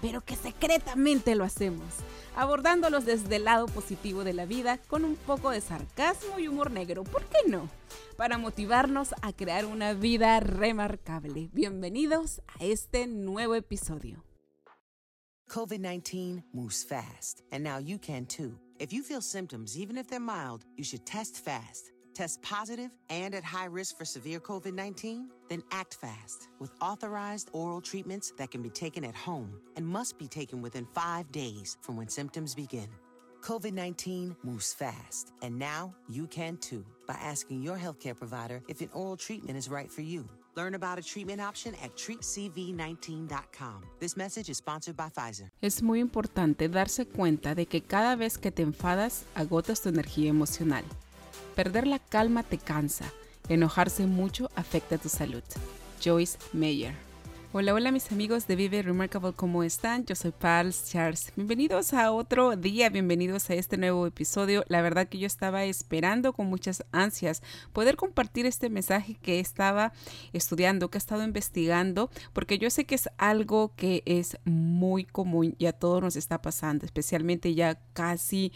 pero que secretamente lo hacemos, abordándolos desde el lado positivo de la vida con un poco de sarcasmo y humor negro, ¿por qué no? Para motivarnos a crear una vida remarcable. Bienvenidos a este nuevo episodio. COVID 19 moves fast, and now you can too. If you feel symptoms, even if they're mild, you should test fast. Test positive and at high risk for severe COVID 19? Then act fast with authorized oral treatments that can be taken at home and must be taken within five days from when symptoms begin. COVID 19 moves fast, and now you can too by asking your healthcare provider if an oral treatment is right for you. Learn about a treatment option at treatcv19.com. This message is sponsored by Pfizer. Es muy importante darse cuenta de que cada vez que te enfadas, agotas tu energía emocional. Perder la calma te cansa. Enojarse mucho afecta tu salud. Joyce Meyer. Hola, hola mis amigos de Vive Remarkable, ¿cómo están? Yo soy Pals Charles. Bienvenidos a otro día, bienvenidos a este nuevo episodio. La verdad que yo estaba esperando con muchas ansias poder compartir este mensaje que estaba estudiando, que he estado investigando, porque yo sé que es algo que es muy común y a todos nos está pasando, especialmente ya casi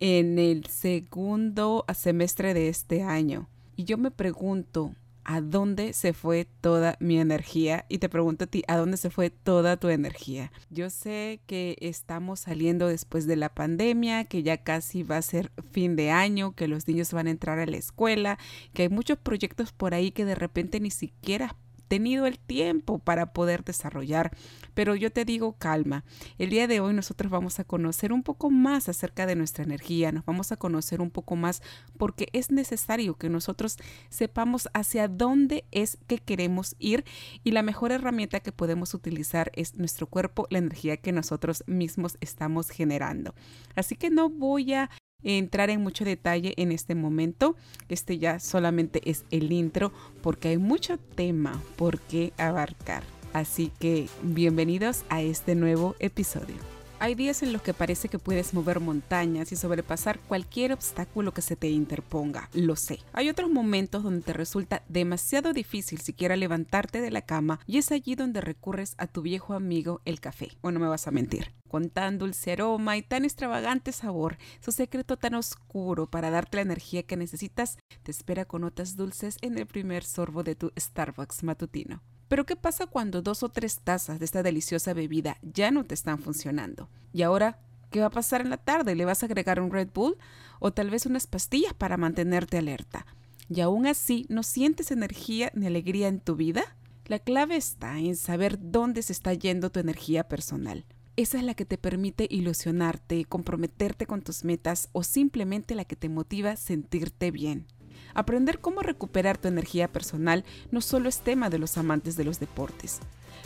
en el segundo semestre de este año. Y yo me pregunto, ¿a dónde se fue toda mi energía? Y te pregunto a ti, ¿a dónde se fue toda tu energía? Yo sé que estamos saliendo después de la pandemia, que ya casi va a ser fin de año, que los niños van a entrar a la escuela, que hay muchos proyectos por ahí que de repente ni siquiera tenido el tiempo para poder desarrollar. Pero yo te digo calma. El día de hoy nosotros vamos a conocer un poco más acerca de nuestra energía, nos vamos a conocer un poco más porque es necesario que nosotros sepamos hacia dónde es que queremos ir y la mejor herramienta que podemos utilizar es nuestro cuerpo, la energía que nosotros mismos estamos generando. Así que no voy a entrar en mucho detalle en este momento. Este ya solamente es el intro porque hay mucho tema por qué abarcar. Así que bienvenidos a este nuevo episodio. Hay días en los que parece que puedes mover montañas y sobrepasar cualquier obstáculo que se te interponga, lo sé. Hay otros momentos donde te resulta demasiado difícil siquiera levantarte de la cama y es allí donde recurres a tu viejo amigo el café, o no me vas a mentir. Con tan dulce aroma y tan extravagante sabor, su secreto tan oscuro para darte la energía que necesitas te espera con notas dulces en el primer sorbo de tu Starbucks matutino. Pero ¿qué pasa cuando dos o tres tazas de esta deliciosa bebida ya no te están funcionando? Y ahora, ¿qué va a pasar en la tarde? ¿Le vas a agregar un Red Bull o tal vez unas pastillas para mantenerte alerta? ¿Y aún así no sientes energía ni alegría en tu vida? La clave está en saber dónde se está yendo tu energía personal. Esa es la que te permite ilusionarte, comprometerte con tus metas o simplemente la que te motiva a sentirte bien. Aprender cómo recuperar tu energía personal no solo es tema de los amantes de los deportes.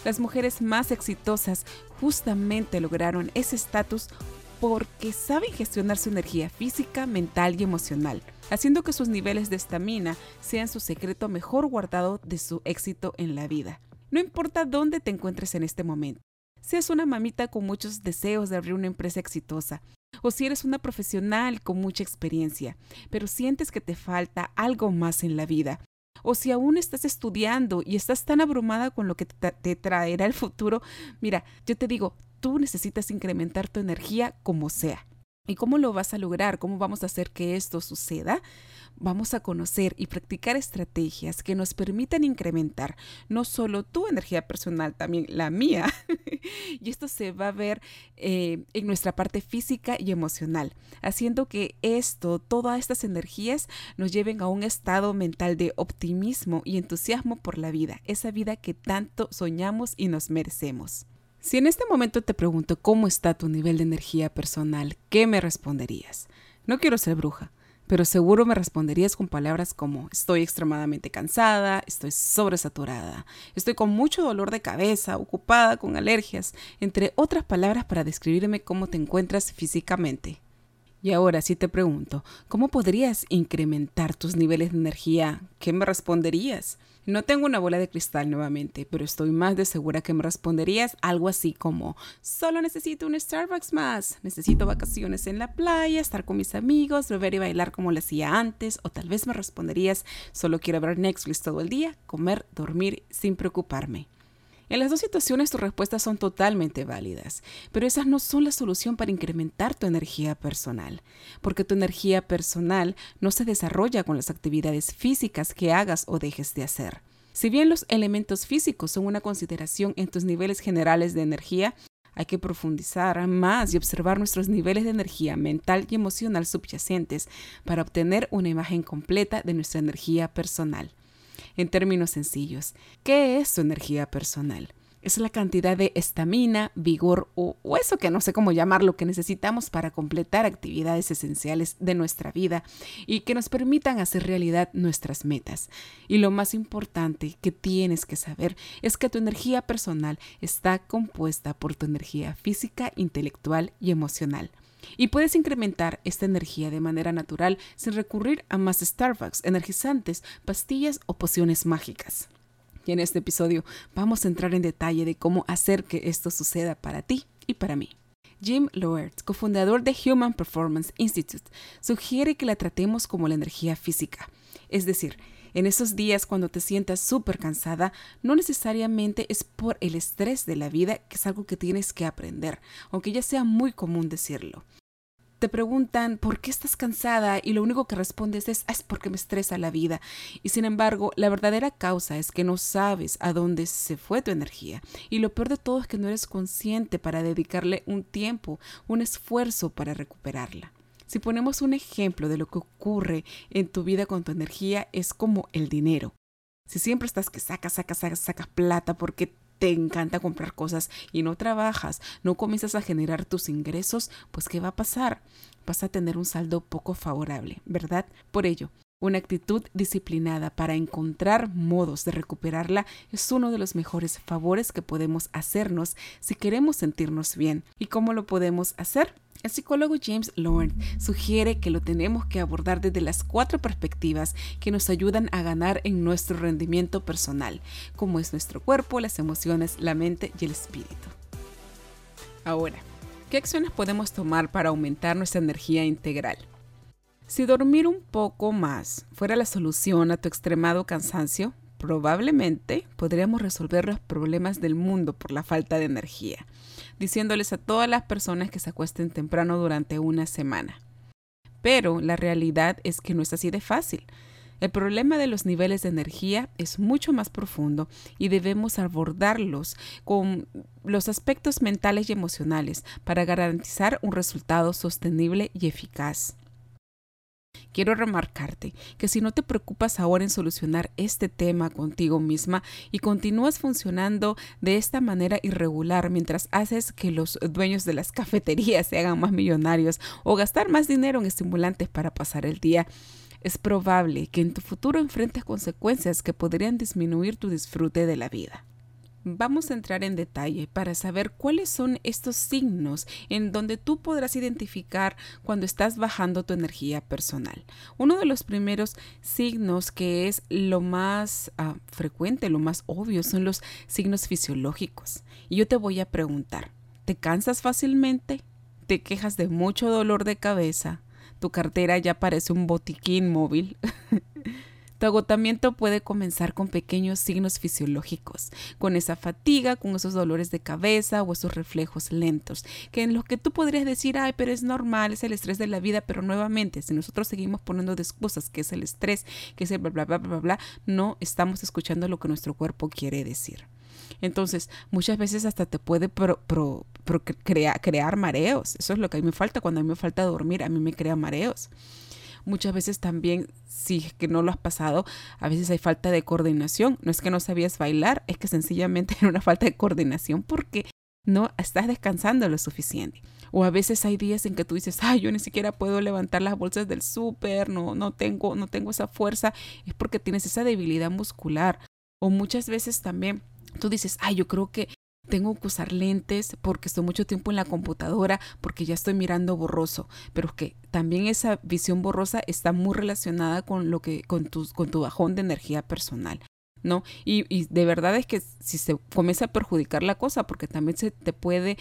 Las mujeres más exitosas justamente lograron ese estatus porque saben gestionar su energía física, mental y emocional, haciendo que sus niveles de estamina sean su secreto mejor guardado de su éxito en la vida. No importa dónde te encuentres en este momento, seas una mamita con muchos deseos de abrir una empresa exitosa, o si eres una profesional con mucha experiencia, pero sientes que te falta algo más en la vida, o si aún estás estudiando y estás tan abrumada con lo que te, traerá el futuro, mira, yo te digo, tú necesitas incrementar tu energía como sea. ¿Y cómo lo vas a lograr? ¿Cómo vamos a hacer que esto suceda? Vamos a conocer y practicar estrategias que nos permitan incrementar no solo tu energía personal, también la mía. y esto se va a ver eh, en nuestra parte física y emocional, haciendo que esto, todas estas energías nos lleven a un estado mental de optimismo y entusiasmo por la vida, esa vida que tanto soñamos y nos merecemos. Si en este momento te pregunto cómo está tu nivel de energía personal, ¿qué me responderías? No quiero ser bruja, pero seguro me responderías con palabras como estoy extremadamente cansada, estoy sobresaturada, estoy con mucho dolor de cabeza, ocupada con alergias, entre otras palabras para describirme cómo te encuentras físicamente. Y ahora si te pregunto, ¿cómo podrías incrementar tus niveles de energía? ¿Qué me responderías? No tengo una bola de cristal nuevamente, pero estoy más de segura que me responderías algo así como, solo necesito un Starbucks más, necesito vacaciones en la playa, estar con mis amigos, beber y bailar como lo hacía antes, o tal vez me responderías, solo quiero ver Netflix todo el día, comer, dormir sin preocuparme. En las dos situaciones tus respuestas son totalmente válidas, pero esas no son la solución para incrementar tu energía personal, porque tu energía personal no se desarrolla con las actividades físicas que hagas o dejes de hacer. Si bien los elementos físicos son una consideración en tus niveles generales de energía, hay que profundizar más y observar nuestros niveles de energía mental y emocional subyacentes para obtener una imagen completa de nuestra energía personal en términos sencillos. ¿Qué es tu energía personal? Es la cantidad de estamina, vigor o, eso que no sé cómo llamarlo que necesitamos para completar actividades esenciales de nuestra vida y que nos permitan hacer realidad nuestras metas. Y lo más importante que tienes que saber es que tu energía personal está compuesta por tu energía física, intelectual y emocional. Y puedes incrementar esta energía de manera natural sin recurrir a más Starbucks, energizantes, pastillas o pociones mágicas. Y en este episodio vamos a entrar en detalle de cómo hacer que esto suceda para ti y para mí. Jim Loert, cofundador de Human Performance Institute, sugiere que la tratemos como la energía física. Es decir, en esos días cuando te sientas súper cansada, no necesariamente es por el estrés de la vida, que es algo que tienes que aprender, aunque ya sea muy común decirlo te preguntan por qué estás cansada y lo único que respondes es, es porque me estresa la vida. Y sin embargo, la verdadera causa es que no sabes a dónde se fue tu energía. Y lo peor de todo es que no eres consciente para dedicarle un tiempo, un esfuerzo para recuperarla. Si ponemos un ejemplo de lo que ocurre en tu vida con tu energía, es como el dinero. Si siempre estás que sacas, sacas, sacas, sacas plata porque te encanta comprar cosas y no trabajas, no comienzas a generar tus ingresos, pues ¿qué va a pasar? Vas a tener un saldo poco favorable, ¿verdad? Por ello, una actitud disciplinada para encontrar modos de recuperarla es uno de los mejores favores que podemos hacernos si queremos sentirnos bien. ¿Y cómo lo podemos hacer? El psicólogo James Lawrence sugiere que lo tenemos que abordar desde las cuatro perspectivas que nos ayudan a ganar en nuestro rendimiento personal, como es nuestro cuerpo, las emociones, la mente y el espíritu. Ahora, ¿qué acciones podemos tomar para aumentar nuestra energía integral? Si dormir un poco más fuera la solución a tu extremado cansancio, probablemente podríamos resolver los problemas del mundo por la falta de energía diciéndoles a todas las personas que se acuesten temprano durante una semana. Pero la realidad es que no es así de fácil. El problema de los niveles de energía es mucho más profundo y debemos abordarlos con los aspectos mentales y emocionales para garantizar un resultado sostenible y eficaz. Quiero remarcarte que si no te preocupas ahora en solucionar este tema contigo misma y continúas funcionando de esta manera irregular mientras haces que los dueños de las cafeterías se hagan más millonarios o gastar más dinero en estimulantes para pasar el día, es probable que en tu futuro enfrentes consecuencias que podrían disminuir tu disfrute de la vida. Vamos a entrar en detalle para saber cuáles son estos signos en donde tú podrás identificar cuando estás bajando tu energía personal. Uno de los primeros signos que es lo más ah, frecuente, lo más obvio, son los signos fisiológicos. Y yo te voy a preguntar, ¿te cansas fácilmente? ¿Te quejas de mucho dolor de cabeza? ¿Tu cartera ya parece un botiquín móvil? Tu agotamiento puede comenzar con pequeños signos fisiológicos, con esa fatiga, con esos dolores de cabeza o esos reflejos lentos, que en los que tú podrías decir, ay, pero es normal, es el estrés de la vida, pero nuevamente, si nosotros seguimos poniendo de excusas que es el estrés, que es el bla, bla, bla, bla, bla, no estamos escuchando lo que nuestro cuerpo quiere decir. Entonces, muchas veces hasta te puede crear mareos. Eso es lo que a mí me falta. Cuando a mí me falta dormir, a mí me crea mareos. Muchas veces también, si es que no lo has pasado, a veces hay falta de coordinación. No es que no sabías bailar, es que sencillamente era una falta de coordinación porque no estás descansando lo suficiente. O a veces hay días en que tú dices, ay, yo ni siquiera puedo levantar las bolsas del súper, no, no, tengo, no tengo esa fuerza, es porque tienes esa debilidad muscular. O muchas veces también tú dices, ay, yo creo que tengo que usar lentes porque estoy mucho tiempo en la computadora, porque ya estoy mirando borroso, pero que también esa visión borrosa está muy relacionada con lo que con tu, con tu bajón de energía personal. ¿No? Y, y de verdad es que si se comienza a perjudicar la cosa, porque también se te puede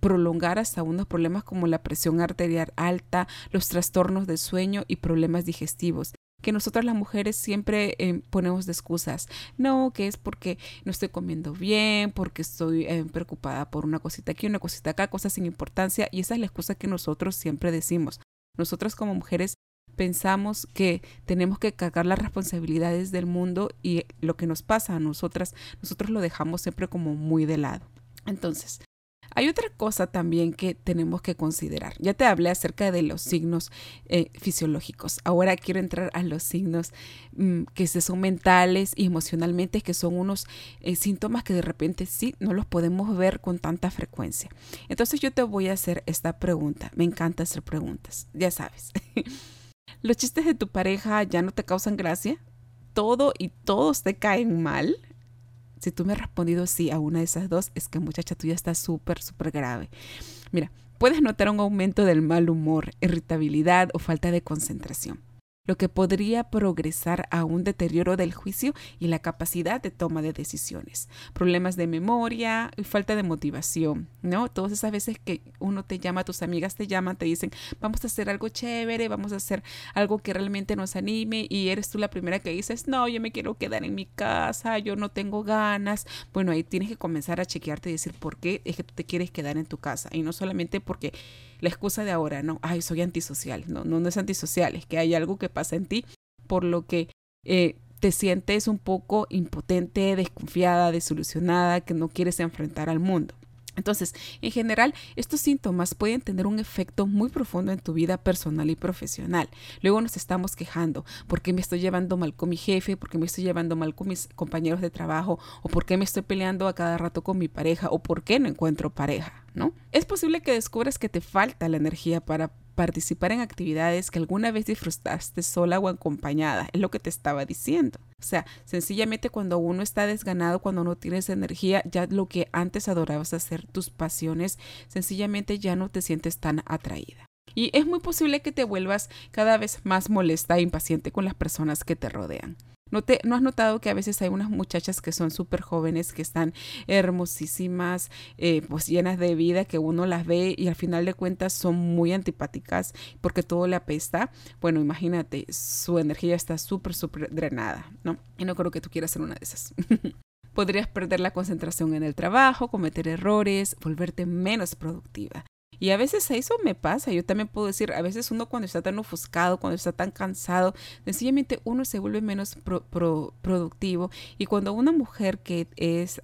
prolongar hasta unos problemas como la presión arterial alta, los trastornos de sueño y problemas digestivos que nosotras las mujeres siempre eh, ponemos de excusas. No, que es porque no estoy comiendo bien, porque estoy eh, preocupada por una cosita aquí, una cosita acá, cosas sin importancia. Y esa es la excusa que nosotros siempre decimos. Nosotras como mujeres pensamos que tenemos que cargar las responsabilidades del mundo y lo que nos pasa a nosotras, nosotros lo dejamos siempre como muy de lado. Entonces, hay otra cosa también que tenemos que considerar. Ya te hablé acerca de los signos eh, fisiológicos. Ahora quiero entrar a los signos mm, que son mentales y emocionalmente, que son unos eh, síntomas que de repente sí no los podemos ver con tanta frecuencia. Entonces yo te voy a hacer esta pregunta. Me encanta hacer preguntas, ya sabes. ¿Los chistes de tu pareja ya no te causan gracia? ¿Todo y todos te caen mal? Si tú me has respondido sí a una de esas dos, es que muchacha tuya está súper, súper grave. Mira, puedes notar un aumento del mal humor, irritabilidad o falta de concentración lo que podría progresar a un deterioro del juicio y la capacidad de toma de decisiones. Problemas de memoria y falta de motivación, ¿no? Todas esas veces que uno te llama, tus amigas te llaman, te dicen, vamos a hacer algo chévere, vamos a hacer algo que realmente nos anime y eres tú la primera que dices, no, yo me quiero quedar en mi casa, yo no tengo ganas. Bueno, ahí tienes que comenzar a chequearte y decir por qué es que tú te quieres quedar en tu casa y no solamente porque la excusa de ahora, no, ay, soy antisocial. No, no, no es antisocial, es que hay algo que pasa en ti por lo que eh, te sientes un poco impotente, desconfiada, desilusionada, que no quieres enfrentar al mundo. Entonces, en general, estos síntomas pueden tener un efecto muy profundo en tu vida personal y profesional. Luego nos estamos quejando, ¿por qué me estoy llevando mal con mi jefe? ¿Por qué me estoy llevando mal con mis compañeros de trabajo? ¿O por qué me estoy peleando a cada rato con mi pareja? ¿O por qué no encuentro pareja? Es posible que descubras que te falta la energía para participar en actividades que alguna vez disfrutaste sola o acompañada. Es lo que te estaba diciendo. O sea, sencillamente cuando uno está desganado, cuando no tienes energía, ya lo que antes adorabas hacer, tus pasiones, sencillamente ya no te sientes tan atraída. Y es muy posible que te vuelvas cada vez más molesta e impaciente con las personas que te rodean. ¿No, te, ¿No has notado que a veces hay unas muchachas que son súper jóvenes, que están hermosísimas, eh, pues llenas de vida, que uno las ve y al final de cuentas son muy antipáticas porque todo le apesta? Bueno, imagínate, su energía está súper, súper drenada, ¿no? Y no creo que tú quieras ser una de esas. Podrías perder la concentración en el trabajo, cometer errores, volverte menos productiva. Y a veces eso me pasa, yo también puedo decir, a veces uno cuando está tan ofuscado, cuando está tan cansado, sencillamente uno se vuelve menos productivo. Y cuando una mujer que es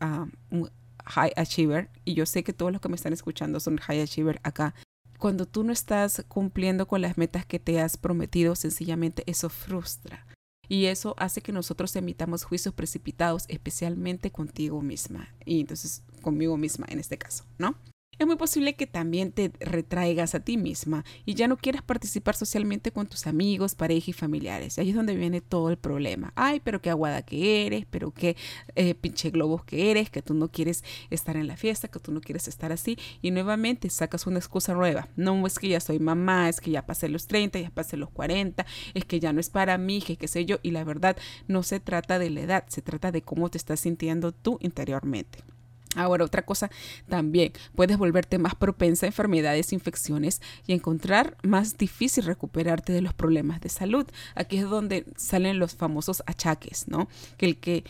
un high achiever, y yo sé que todos los que me están escuchando son high achiever acá, cuando tú no estás cumpliendo con las metas que te has prometido, sencillamente eso frustra. Y eso hace que nosotros emitamos juicios precipitados, especialmente contigo misma. Y entonces conmigo misma en este caso, ¿no? Es muy posible que también te retraigas a ti misma y ya no quieras participar socialmente con tus amigos, pareja y familiares. Ahí es donde viene todo el problema. Ay, pero qué aguada que eres, pero qué eh, pinche globos que eres, que tú no quieres estar en la fiesta, que tú no quieres estar así. Y nuevamente sacas una excusa nueva. No es que ya soy mamá, es que ya pasé los 30, ya pasé los 40, es que ya no es para mí, que qué sé yo. Y la verdad no se trata de la edad, se trata de cómo te estás sintiendo tú interiormente. Ahora, otra cosa también, puedes volverte más propensa a enfermedades, infecciones y encontrar más difícil recuperarte de los problemas de salud. Aquí es donde salen los famosos achaques, ¿no? Que el que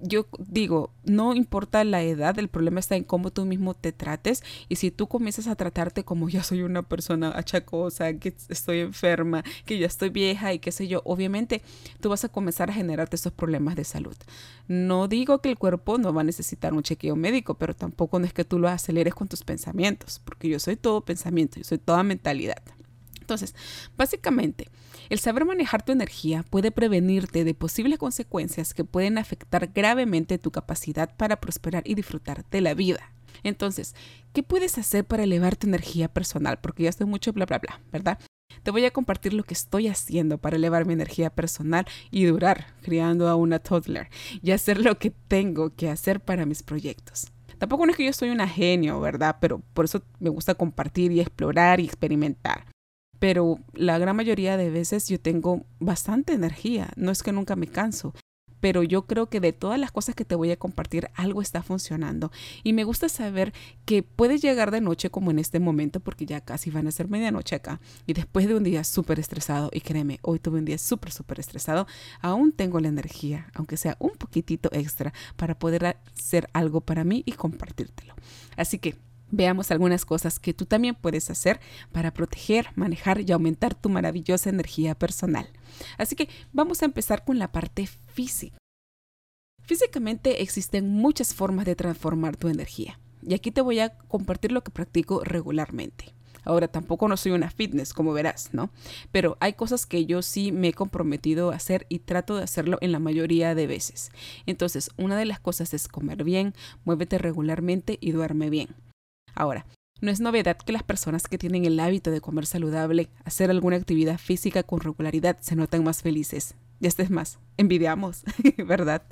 yo digo, no importa la edad, el problema está en cómo tú mismo te trates y si tú comienzas a tratarte como ya soy una persona achacosa, que estoy enferma, que ya estoy vieja y qué sé yo, obviamente tú vas a comenzar a generarte esos problemas de salud. No digo que el cuerpo no va a necesitar un chequeo médico, pero tampoco no es que tú lo aceleres con tus pensamientos, porque yo soy todo pensamiento, yo soy toda mentalidad. Entonces, básicamente, el saber manejar tu energía puede prevenirte de posibles consecuencias que pueden afectar gravemente tu capacidad para prosperar y disfrutar de la vida. Entonces, ¿qué puedes hacer para elevar tu energía personal? Porque ya estoy mucho bla, bla, bla, ¿verdad? Te voy a compartir lo que estoy haciendo para elevar mi energía personal y durar criando a una toddler y hacer lo que tengo que hacer para mis proyectos. Tampoco no es que yo soy una genio, ¿verdad? Pero por eso me gusta compartir y explorar y experimentar. Pero la gran mayoría de veces yo tengo bastante energía, no es que nunca me canso pero yo creo que de todas las cosas que te voy a compartir, algo está funcionando. Y me gusta saber que puedes llegar de noche como en este momento, porque ya casi van a ser medianoche acá, y después de un día súper estresado, y créeme, hoy tuve un día súper, súper estresado, aún tengo la energía, aunque sea un poquitito extra, para poder hacer algo para mí y compartírtelo. Así que veamos algunas cosas que tú también puedes hacer para proteger, manejar y aumentar tu maravillosa energía personal. Así que vamos a empezar con la parte física. Físicamente existen muchas formas de transformar tu energía y aquí te voy a compartir lo que practico regularmente. Ahora tampoco no soy una fitness, como verás, ¿no? Pero hay cosas que yo sí me he comprometido a hacer y trato de hacerlo en la mayoría de veces. Entonces, una de las cosas es comer bien, muévete regularmente y duerme bien. Ahora, no es novedad que las personas que tienen el hábito de comer saludable, hacer alguna actividad física con regularidad, se notan más felices. Ya estés más, envidiamos, ¿verdad?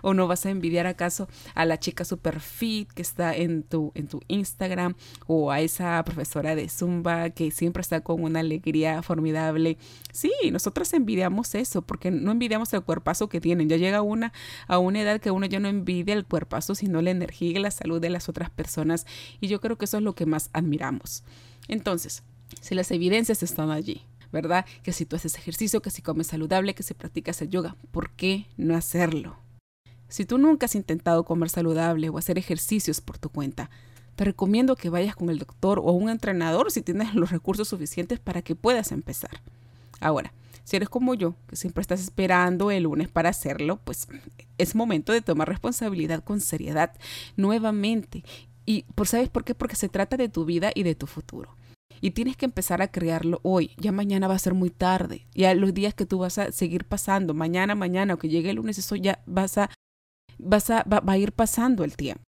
¿O no vas a envidiar acaso a la chica super fit que está en tu, en tu Instagram o a esa profesora de Zumba que siempre está con una alegría formidable? Sí, nosotras envidiamos eso porque no envidiamos el cuerpazo que tienen. Ya llega una a una edad que uno ya no envidia el cuerpazo, sino la energía y la salud de las otras personas. Y yo creo que eso es lo que más admiramos. Entonces, si las evidencias están allí, ¿verdad? Que si tú haces ejercicio, que si comes saludable, que si practicas el yoga, ¿por qué no hacerlo? Si tú nunca has intentado comer saludable o hacer ejercicios por tu cuenta, te recomiendo que vayas con el doctor o un entrenador si tienes los recursos suficientes para que puedas empezar. Ahora, si eres como yo, que siempre estás esperando el lunes para hacerlo, pues es momento de tomar responsabilidad con seriedad nuevamente. Y por sabes por qué? Porque se trata de tu vida y de tu futuro. Y tienes que empezar a crearlo hoy. Ya mañana va a ser muy tarde. Ya los días que tú vas a seguir pasando, mañana, mañana, o que llegue el lunes, eso ya vas a, vas a, va, a ir pasando el tiempo.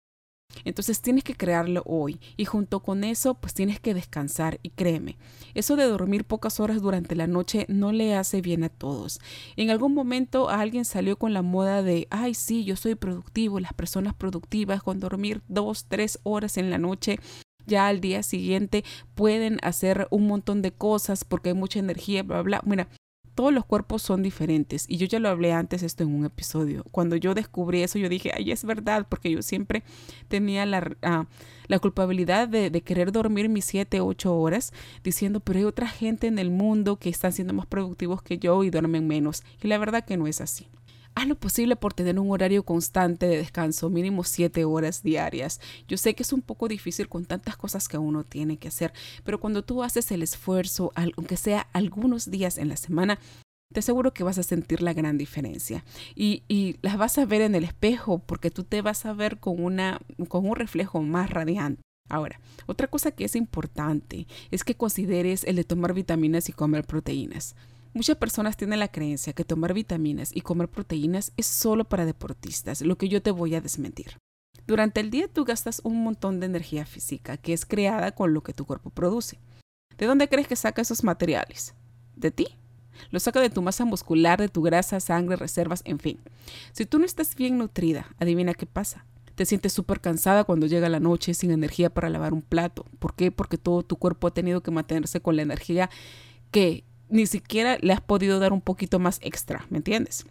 Entonces tienes que crearlo hoy y junto con eso pues tienes que descansar y créeme, eso de dormir pocas horas durante la noche no le hace bien a todos. En algún momento alguien salió con la moda de, ay sí, yo soy productivo, las personas productivas con dormir dos, tres horas en la noche ya al día siguiente pueden hacer un montón de cosas porque hay mucha energía, bla, bla. Mira, todos los cuerpos son diferentes y yo ya lo hablé antes esto en un episodio. Cuando yo descubrí eso, yo dije, ay, es verdad, porque yo siempre tenía la, ah, la culpabilidad de, de, querer dormir mis siete, ocho horas, diciendo, pero hay otra gente en el mundo que están siendo más productivos que yo y duermen menos. Y la verdad que no es así. Haz lo posible por tener un horario constante de descanso, mínimo siete horas diarias. Yo sé que es un poco difícil con tantas cosas que uno tiene que hacer, pero cuando tú haces el esfuerzo, aunque sea algunos días en la semana, te aseguro que vas a sentir la gran diferencia y, y, las vas a ver en el espejo porque tú te vas a ver con, una, con un reflejo más radiante. Ahora, otra cosa que es importante es que consideres el de tomar vitaminas y comer proteínas. Muchas personas tienen la creencia que tomar vitaminas y comer proteínas es solo para deportistas, lo que yo te voy a desmentir. Durante el día tú gastas un montón de energía física que es creada con lo que tu cuerpo produce. ¿De dónde crees que saca esos materiales? De ti. Lo saca de tu masa muscular, de tu grasa, sangre, reservas, en fin. Si tú no estás bien nutrida, adivina qué pasa. Te sientes súper cansada cuando llega la noche sin energía para lavar un plato. ¿Por qué? Porque todo tu cuerpo ha tenido que mantenerse con la energía que ni siquiera le has podido dar un poquito más extra, ¿me entiendes?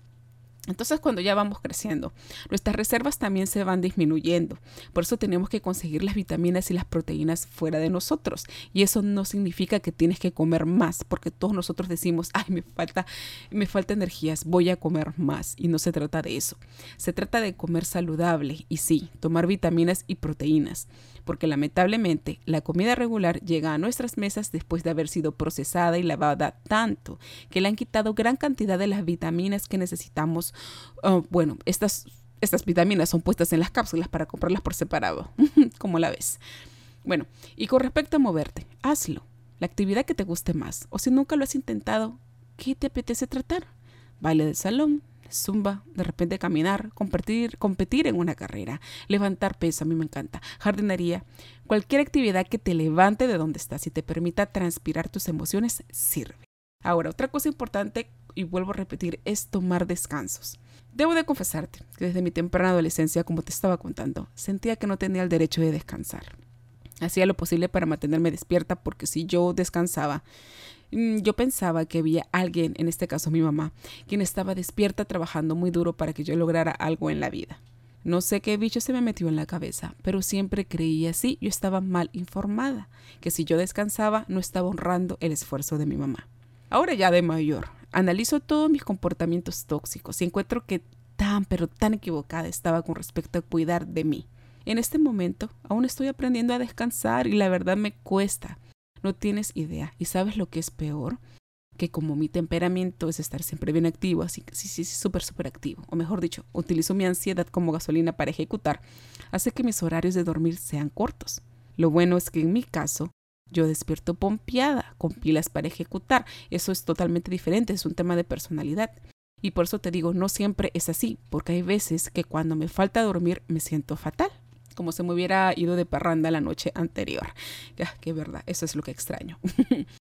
Entonces cuando ya vamos creciendo, nuestras reservas también se van disminuyendo. Por eso tenemos que conseguir las vitaminas y las proteínas fuera de nosotros. Y eso no significa que tienes que comer más, porque todos nosotros decimos, ay, me falta, me falta energías, voy a comer más. Y no se trata de eso. Se trata de comer saludable y sí, tomar vitaminas y proteínas porque lamentablemente la comida regular llega a nuestras mesas después de haber sido procesada y lavada tanto que le han quitado gran cantidad de las vitaminas que necesitamos. Oh, bueno, estas, estas vitaminas son puestas en las cápsulas para comprarlas por separado, como la ves. Bueno, y con respecto a moverte, hazlo. La actividad que te guste más. O si nunca lo has intentado, ¿qué te apetece tratar? Baile de salón, zumba, de repente caminar, competir, competir en una carrera, levantar peso, a mí me encanta, jardinería, cualquier actividad que te levante de donde estás y te permita transpirar tus emociones sirve. Ahora, otra cosa importante, y vuelvo a repetir, es tomar descansos. Debo de confesarte que desde mi temprana adolescencia, como te estaba contando, sentía que no tenía el derecho de descansar. Hacía lo posible para mantenerme despierta porque si yo descansaba, yo pensaba que había alguien, en este caso mi mamá, quien estaba despierta trabajando muy duro para que yo lograra algo en la vida. No sé qué bicho se me metió en la cabeza, pero siempre creía así, yo estaba mal informada, que si yo descansaba no estaba honrando el esfuerzo de mi mamá. Ahora ya de mayor, analizo todos mis comportamientos tóxicos y encuentro que tan pero tan equivocada estaba con respecto a cuidar de mí. En este momento aún estoy aprendiendo a descansar y la verdad me cuesta. No tienes idea. ¿Y sabes lo que es peor? Que como mi temperamento es estar siempre bien activo, así que sí, sí, sí, súper, súper activo. O mejor dicho, utilizo mi ansiedad como gasolina para ejecutar, hace que mis horarios de dormir sean cortos. Lo bueno es que en mi caso, yo despierto pompeada, con pilas para ejecutar. Eso es totalmente diferente, es un tema de personalidad. Y por eso te digo, no siempre es así, porque hay veces que cuando me falta dormir me siento fatal como si me hubiera ido de parranda la noche anterior. Ya, que verdad, eso es lo que extraño.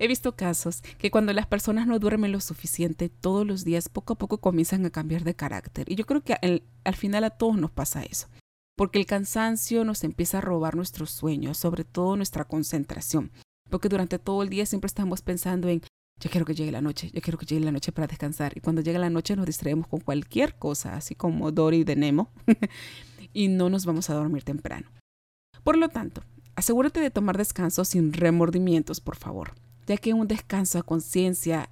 He visto casos que cuando las personas no duermen lo suficiente todos los días, poco a poco comienzan a cambiar de carácter. Y yo creo que al, final a todos nos pasa eso. Porque el cansancio nos empieza a robar nuestros sueños, sobre todo nuestra concentración. Porque durante todo el día siempre estamos pensando en, yo quiero que llegue la noche, yo quiero que llegue la noche para descansar. Y cuando llega la noche nos distraemos con cualquier cosa, así como Dory de Nemo. y no nos vamos a dormir temprano. Por lo tanto, asegúrate de tomar descanso sin remordimientos, por favor, ya que un descanso a conciencia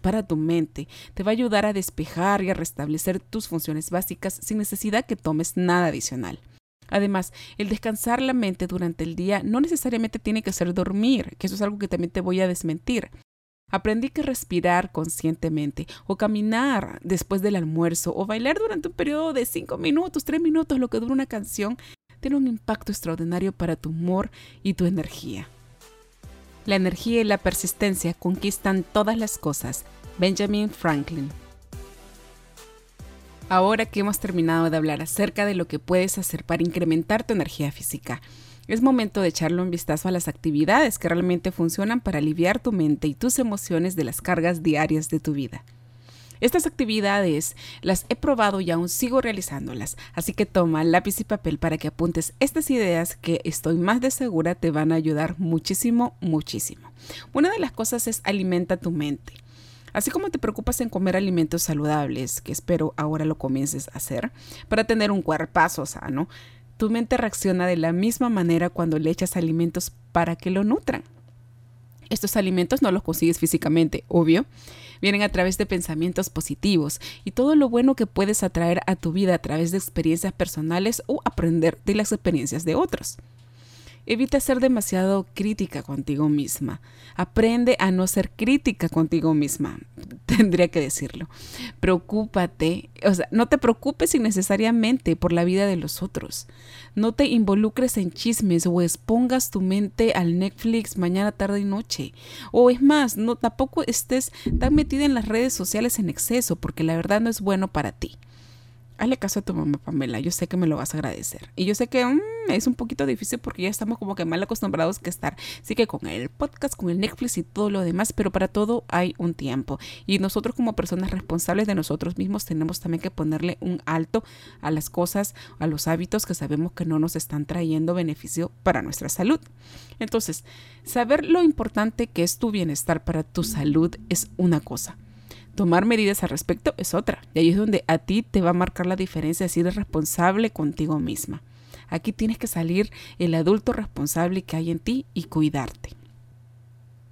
para tu mente te va a ayudar a despejar y a restablecer tus funciones básicas sin necesidad que tomes nada adicional. Además, el descansar la mente durante el día no necesariamente tiene que ser dormir, que eso es algo que también te voy a desmentir. Aprendí que respirar conscientemente o caminar después del almuerzo o bailar durante un periodo de 5 minutos, 3 minutos, lo que dura una canción, tiene un impacto extraordinario para tu humor y tu energía. La energía y la persistencia conquistan todas las cosas. Benjamin Franklin. Ahora que hemos terminado de hablar acerca de lo que puedes hacer para incrementar tu energía física, es momento de echarle un vistazo a las actividades que realmente funcionan para aliviar tu mente y tus emociones de las cargas diarias de tu vida. Estas actividades las he probado y aún sigo realizándolas, así que toma lápiz y papel para que apuntes estas ideas que estoy más de segura te van a ayudar muchísimo, muchísimo. Una de las cosas es alimenta tu mente. Así como te preocupas en comer alimentos saludables, que espero ahora lo comiences a hacer, para tener un cuerpazo sano, tu mente reacciona de la misma manera cuando le echas alimentos para que lo nutran. Estos alimentos no los consigues físicamente, obvio. Vienen a través de pensamientos positivos y todo lo bueno que puedes atraer a tu vida a través de experiencias personales o aprender de las experiencias de otros. Evita ser demasiado crítica contigo misma. Aprende a no ser crítica contigo misma. Tendría que decirlo. Preocúpate, o sea, no te preocupes innecesariamente por la vida de los otros. No te involucres en chismes o expongas tu mente al Netflix mañana, tarde y noche. O es más, no tampoco estés tan metida en las redes sociales en exceso, porque la verdad no es bueno para ti hazle caso a tu mamá, Pamela. Yo sé que me lo vas a agradecer. Y yo sé que mm, es un poquito difícil porque ya estamos como que mal acostumbrados que estar. Así que con el podcast, con el Netflix y todo lo demás, pero para todo hay un tiempo. Y nosotros como personas responsables de nosotros mismos tenemos también que ponerle un alto a las cosas, a los hábitos que sabemos que no nos están trayendo beneficio para nuestra salud. Entonces, saber lo importante que es tu bienestar para tu salud es una cosa tomar medidas al respecto es otra. Y ahí es donde a ti te va a marcar la diferencia si eres responsable contigo misma. Aquí tienes que salir el adulto responsable que hay en ti y cuidarte.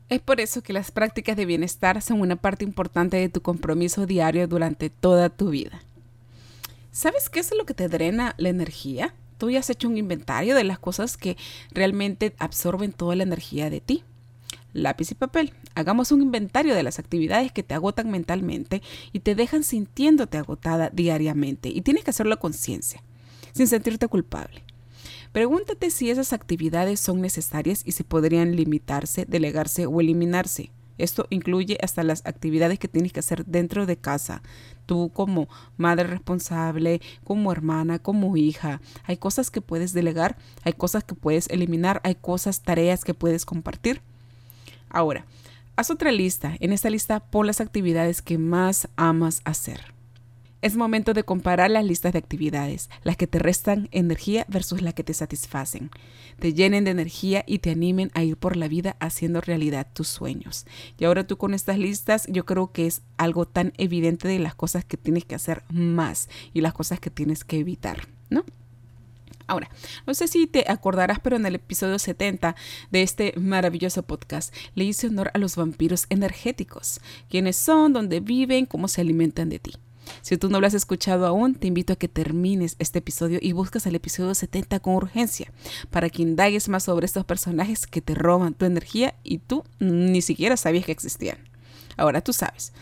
Es por eso que las prácticas de bienestar son una parte importante de tu compromiso diario durante toda tu vida. ¿Sabes qué es lo que te drena la energía? Tú ya has hecho un inventario de las cosas que realmente absorben toda la energía de ti lápiz y papel. Hagamos un inventario de las actividades que te agotan mentalmente y te dejan sintiéndote agotada diariamente. Y tienes que hacerlo a conciencia, sin sentirte culpable. Pregúntate si esas actividades son necesarias y si podrían limitarse, delegarse o eliminarse. Esto incluye hasta las actividades que tienes que hacer dentro de casa. Tú como madre responsable, como hermana, como hija. Hay cosas que puedes delegar, hay cosas que puedes eliminar, hay cosas, tareas que puedes compartir. Ahora, haz otra lista. En esta lista pon las actividades que más amas hacer. Es momento de comparar las listas de actividades, las que te restan energía versus las que te satisfacen, te llenen de energía y te animen a ir por la vida haciendo realidad tus sueños. Y ahora tú con estas listas, yo creo que es algo tan evidente de las cosas que tienes que hacer más y las cosas que tienes que evitar, ¿no? Ahora, no sé si te acordarás, pero en el episodio 70 de este maravilloso podcast le hice honor a los vampiros energéticos, quiénes son, dónde viven, cómo se alimentan de ti. Si tú no lo has escuchado aún, te invito a que termines este episodio y busques el episodio 70 con urgencia para que indagues más sobre estos personajes que te roban tu energía y tú ni siquiera sabías que existían. Ahora tú sabes.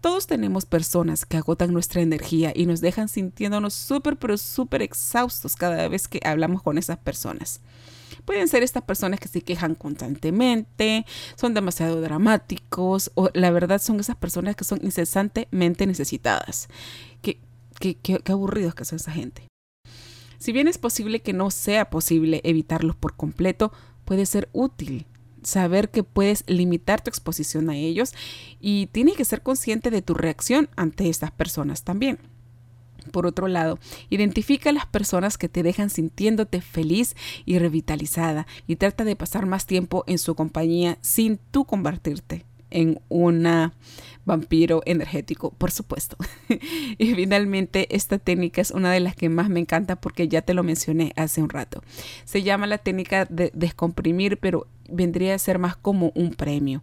Todos tenemos personas que agotan nuestra energía y nos dejan sintiéndonos súper, pero súper exhaustos cada vez que hablamos con esas personas. Pueden ser estas personas que se quejan constantemente, son demasiado dramáticos o la verdad son esas personas que son incesantemente necesitadas. Qué, qué, qué, qué aburridos que son esa gente. Si bien es posible que no sea posible evitarlos por completo, puede ser útil saber que puedes limitar tu exposición a ellos y tienes que ser consciente de tu reacción ante estas personas también. Por otro lado, identifica a las personas que te dejan sintiéndote feliz y revitalizada y trata de pasar más tiempo en su compañía sin tú convertirte en una vampiro energético, por supuesto. y finalmente, esta técnica es una de las que más me encanta porque ya te lo mencioné hace un rato. Se llama la técnica de descomprimir, pero vendría a ser más como un premio.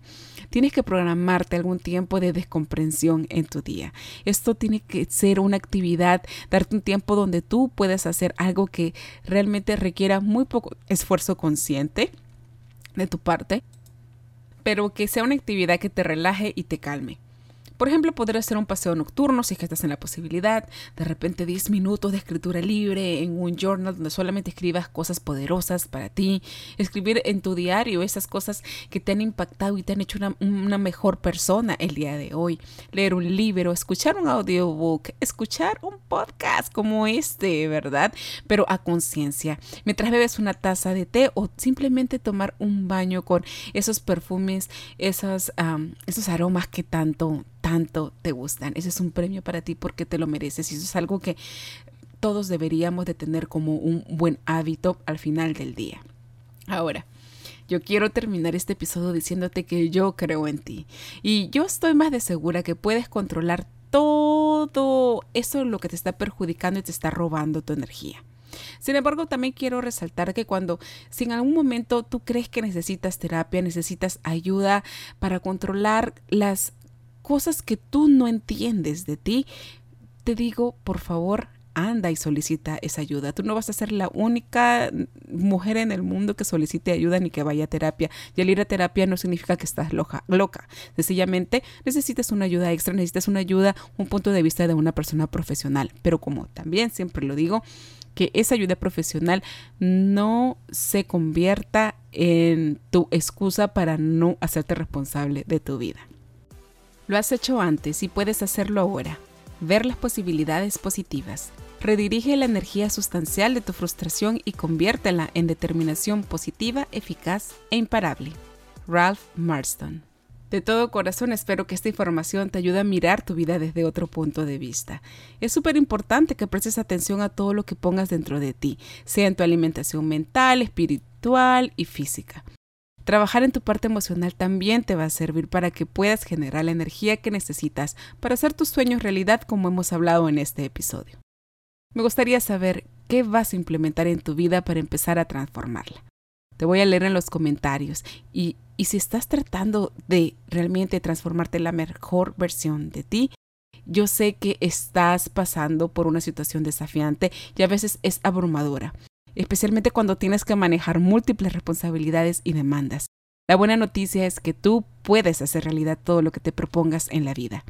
Tienes que programarte algún tiempo de descomprensión en tu día. Esto tiene que ser una actividad, darte un tiempo donde tú puedas hacer algo que realmente requiera muy poco esfuerzo consciente de tu parte, pero que sea una actividad que te relaje y te calme. Por ejemplo, podría ser un paseo nocturno si es que estás en la posibilidad, de repente 10 minutos de escritura libre en un journal donde solamente escribas cosas poderosas para ti, escribir en tu diario esas cosas que te han impactado y te han hecho una, mejor persona el día de hoy, leer un libro, escuchar un audiobook, escuchar un podcast como este, ¿verdad? Pero a conciencia, mientras bebes una taza de té o simplemente tomar un baño con esos perfumes, esos aromas que tanto tanto te gustan. Ese es un premio para ti porque te lo mereces y eso es algo que todos deberíamos de tener como un buen hábito al final del día. Ahora, yo quiero terminar este episodio diciéndote que yo creo en ti y yo estoy más de segura que puedes controlar todo eso lo que te está perjudicando y te está robando tu energía. Sin embargo, también quiero resaltar que cuando, si en algún momento tú crees que necesitas terapia, necesitas ayuda para controlar las cosas que tú no entiendes de ti, te digo, por favor, anda y solicita esa ayuda. Tú no vas a ser la única mujer en el mundo que solicite ayuda ni que vaya a terapia. Y al ir a terapia no significa que estás loca. loca. Sencillamente necesitas una ayuda extra, necesitas una ayuda, un punto de vista de una persona profesional. Pero como también siempre lo digo, que esa ayuda profesional no se convierta en tu excusa para no hacerte responsable de tu vida. Lo has hecho antes y puedes hacerlo ahora. Ver las posibilidades positivas. Redirige la energía sustancial de tu frustración y conviértela en determinación positiva, eficaz e imparable. Ralph Marston. De todo corazón espero que esta información te ayude a mirar tu vida desde otro punto de vista. Es súper importante que prestes atención a todo lo que pongas dentro de ti, sea en tu alimentación mental, espiritual y física. Trabajar en tu parte emocional también te va a servir para que puedas generar la energía que necesitas para hacer tus sueños realidad como hemos hablado en este episodio. Me gustaría saber qué vas a implementar en tu vida para empezar a transformarla. Te voy a leer en los comentarios y, y si estás tratando de realmente transformarte en la mejor versión de ti, yo sé que estás pasando por una situación desafiante y a veces es abrumadora especialmente cuando tienes que manejar múltiples responsabilidades y demandas. La buena noticia es que tú puedes hacer realidad todo lo que te propongas en la vida.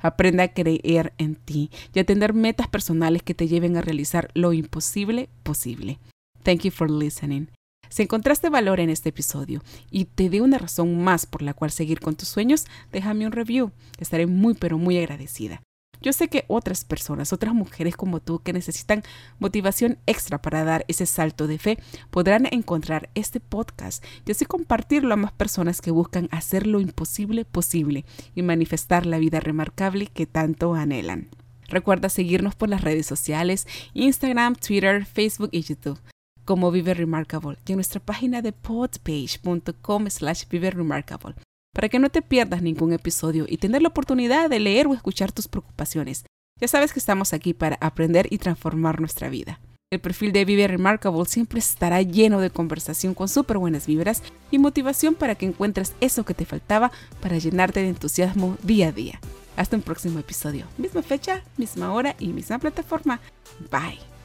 Aprenda a creer en ti y a tener metas personales que te lleven a realizar lo imposible posible. Thank you for listening. Si encontraste valor en este episodio y te dé una razón más por la cual seguir con tus sueños, déjame un review. Estaré muy pero muy agradecida. Yo sé que otras personas, otras mujeres como tú que necesitan motivación extra para dar ese salto de fe, podrán encontrar este podcast y así compartirlo a más personas que buscan hacer lo imposible posible y manifestar la vida remarcable que tanto anhelan. Recuerda seguirnos por las redes sociales, Instagram, Twitter, Facebook y YouTube como Vive Remarkable y en nuestra página de podpage.com slash Vive Remarkable para que no te pierdas ningún episodio y tener la oportunidad de leer o escuchar tus preocupaciones. Ya sabes que estamos aquí para aprender y transformar nuestra vida. El perfil de Vive Remarkable siempre estará lleno de conversación con súper buenas vibras y motivación para que encuentres eso que te faltaba para llenarte de entusiasmo día a día. Hasta un próximo episodio. Misma fecha, misma hora y misma plataforma. Bye.